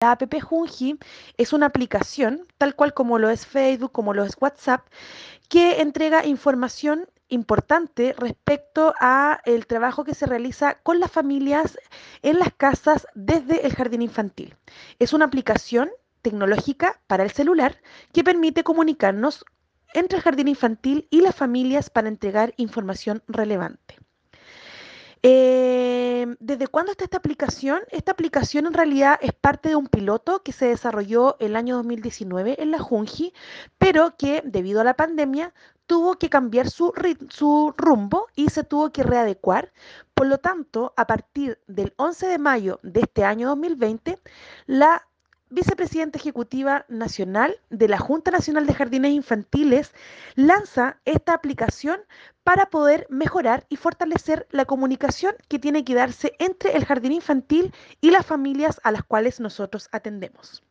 La app Junji es una aplicación, tal cual como lo es Facebook, como lo es WhatsApp, que entrega información importante respecto a el trabajo que se realiza con las familias en las casas desde el jardín infantil. Es una aplicación tecnológica para el celular que permite comunicarnos entre el jardín infantil y las familias para entregar información relevante. Eh, ¿Desde cuándo está esta aplicación? Esta aplicación en realidad es parte de un piloto que se desarrolló el año 2019 en la Junji, pero que debido a la pandemia tuvo que cambiar su, su rumbo y se tuvo que readecuar. Por lo tanto, a partir del 11 de mayo de este año 2020, la vicepresidenta ejecutiva nacional de la Junta Nacional de Jardines Infantiles lanza esta aplicación para poder mejorar y fortalecer la comunicación que tiene que darse entre el jardín infantil y las familias a las cuales nosotros atendemos.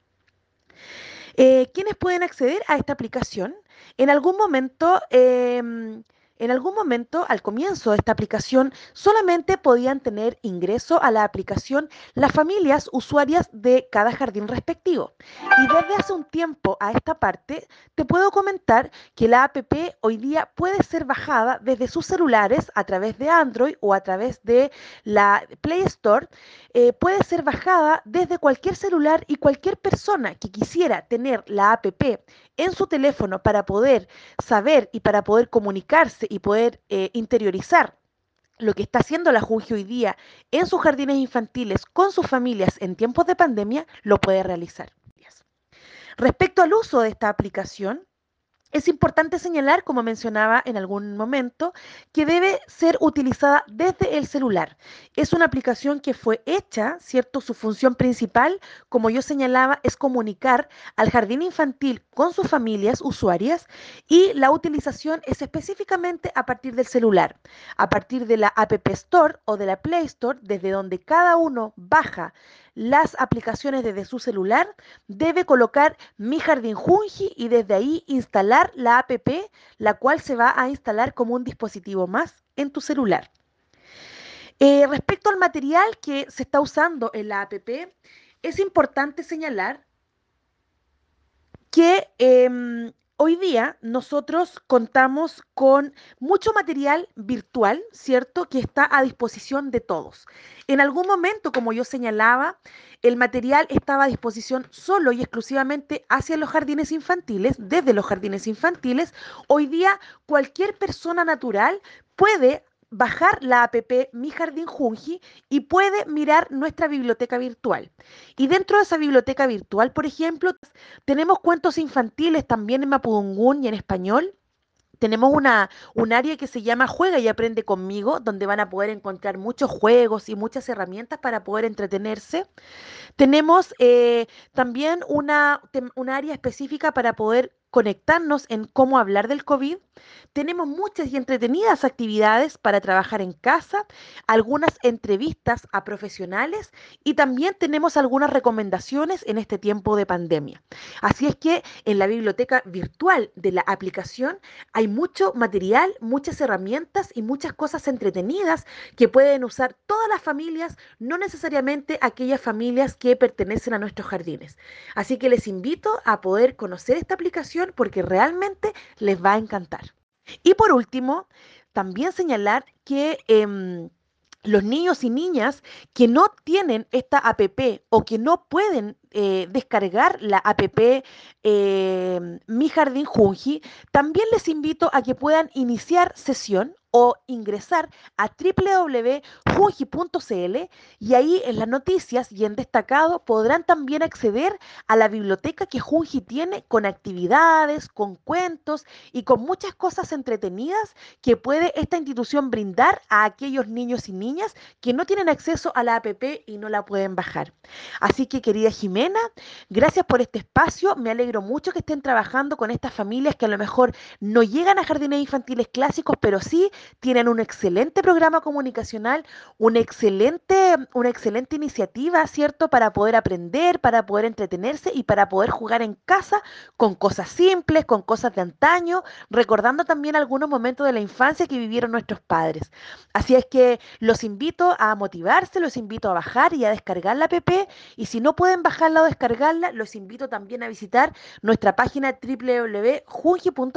Eh, ¿Quiénes pueden acceder a esta aplicación? En algún momento... Em, en algún momento, al comienzo de esta aplicación, solamente podían tener ingreso a la aplicación las familias usuarias de cada jardín respectivo. Y desde hace un tiempo a esta parte, te puedo comentar que la app hoy día puede ser bajada desde sus celulares a través de Android o a través de la Play Store. Eh, puede ser bajada desde cualquier celular y cualquier persona que quisiera tener la app en su teléfono para poder saber y para poder comunicarse y poder eh, interiorizar lo que está haciendo la Junji hoy día en sus jardines infantiles con sus familias en tiempos de pandemia, lo puede realizar. Respecto al uso de esta aplicación, es importante señalar, como mencionaba en algún momento, que debe ser utilizada desde el celular. Es una aplicación que fue hecha, ¿cierto? Su función principal, como yo señalaba, es comunicar al jardín infantil con sus familias usuarias y la utilización es específicamente a partir del celular, a partir de la App Store o de la Play Store, desde donde cada uno baja las aplicaciones desde su celular, debe colocar Mi Jardín Junji y desde ahí instalar la app, la cual se va a instalar como un dispositivo más en tu celular. Eh, respecto al material que se está usando en la app, es importante señalar que em, Hoy día nosotros contamos con mucho material virtual, ¿cierto? Que está a disposición de todos. En algún momento, como yo señalaba, el material estaba a disposición solo y exclusivamente hacia los jardines infantiles, desde los jardines infantiles. Hoy día cualquier persona natural puede bajar la app Mi Jardín Junji y puede mirar nuestra biblioteca virtual. Y dentro de esa biblioteca virtual, por ejemplo, tenemos cuentos infantiles también en Mapudungún y en español. Tenemos una, un área que se llama Juega y Aprende conmigo, donde van a poder encontrar muchos juegos y muchas herramientas para poder entretenerse. Tenemos eh, también una, un área específica para poder conectarnos en cómo hablar del COVID. Tenemos muchas y entretenidas actividades para trabajar en casa, algunas entrevistas a profesionales y también tenemos algunas recomendaciones en este tiempo de pandemia. Así es que en la biblioteca virtual de la aplicación hay mucho material, muchas herramientas y muchas cosas entretenidas que pueden usar todas las familias, no necesariamente aquellas familias que pertenecen a nuestros jardines. Así que les invito a poder conocer esta aplicación porque realmente les va a encantar. Y por último, también señalar que... Em, los niños y niñas que no tienen esta APP o que no pueden eh, descargar la APP em, Mi Jardín Junji, también les invito a que puedan iniciar sesión o ingresar a www.junji.cl y ahí en las noticias y en destacado podrán también acceder a la biblioteca que Junji tiene con actividades, con cuentos y con muchas cosas entretenidas que puede esta institución brindar a aquellos niños y niñas que no tienen acceso a la app y no la pueden bajar. Así que querida Jimena, gracias por este espacio, me alegro mucho que estén trabajando con estas familias que a lo mejor no llegan a jardines infantiles clásicos, pero sí tienen un excelente programa comunicacional, una excelente, una excelente iniciativa, ¿cierto? Para poder aprender, para poder entretenerse y para poder jugar en casa con cosas simples, con cosas de antaño, recordando también algunos momentos de la infancia que vivieron nuestros padres. Así es que los invito a motivarse, los invito a bajar y a descargar la app y si no pueden bajarla o descargarla, los invito también a visitar nuestra página www.junji.cl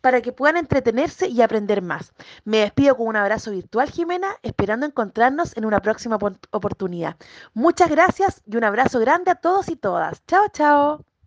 para que puedan entretenerse y aprender más. Me despido con un abrazo virtual, Jimena, esperando encontrarnos en una próxima oportunidad. Muchas gracias y un abrazo grande a todos y todas. Chao, chao.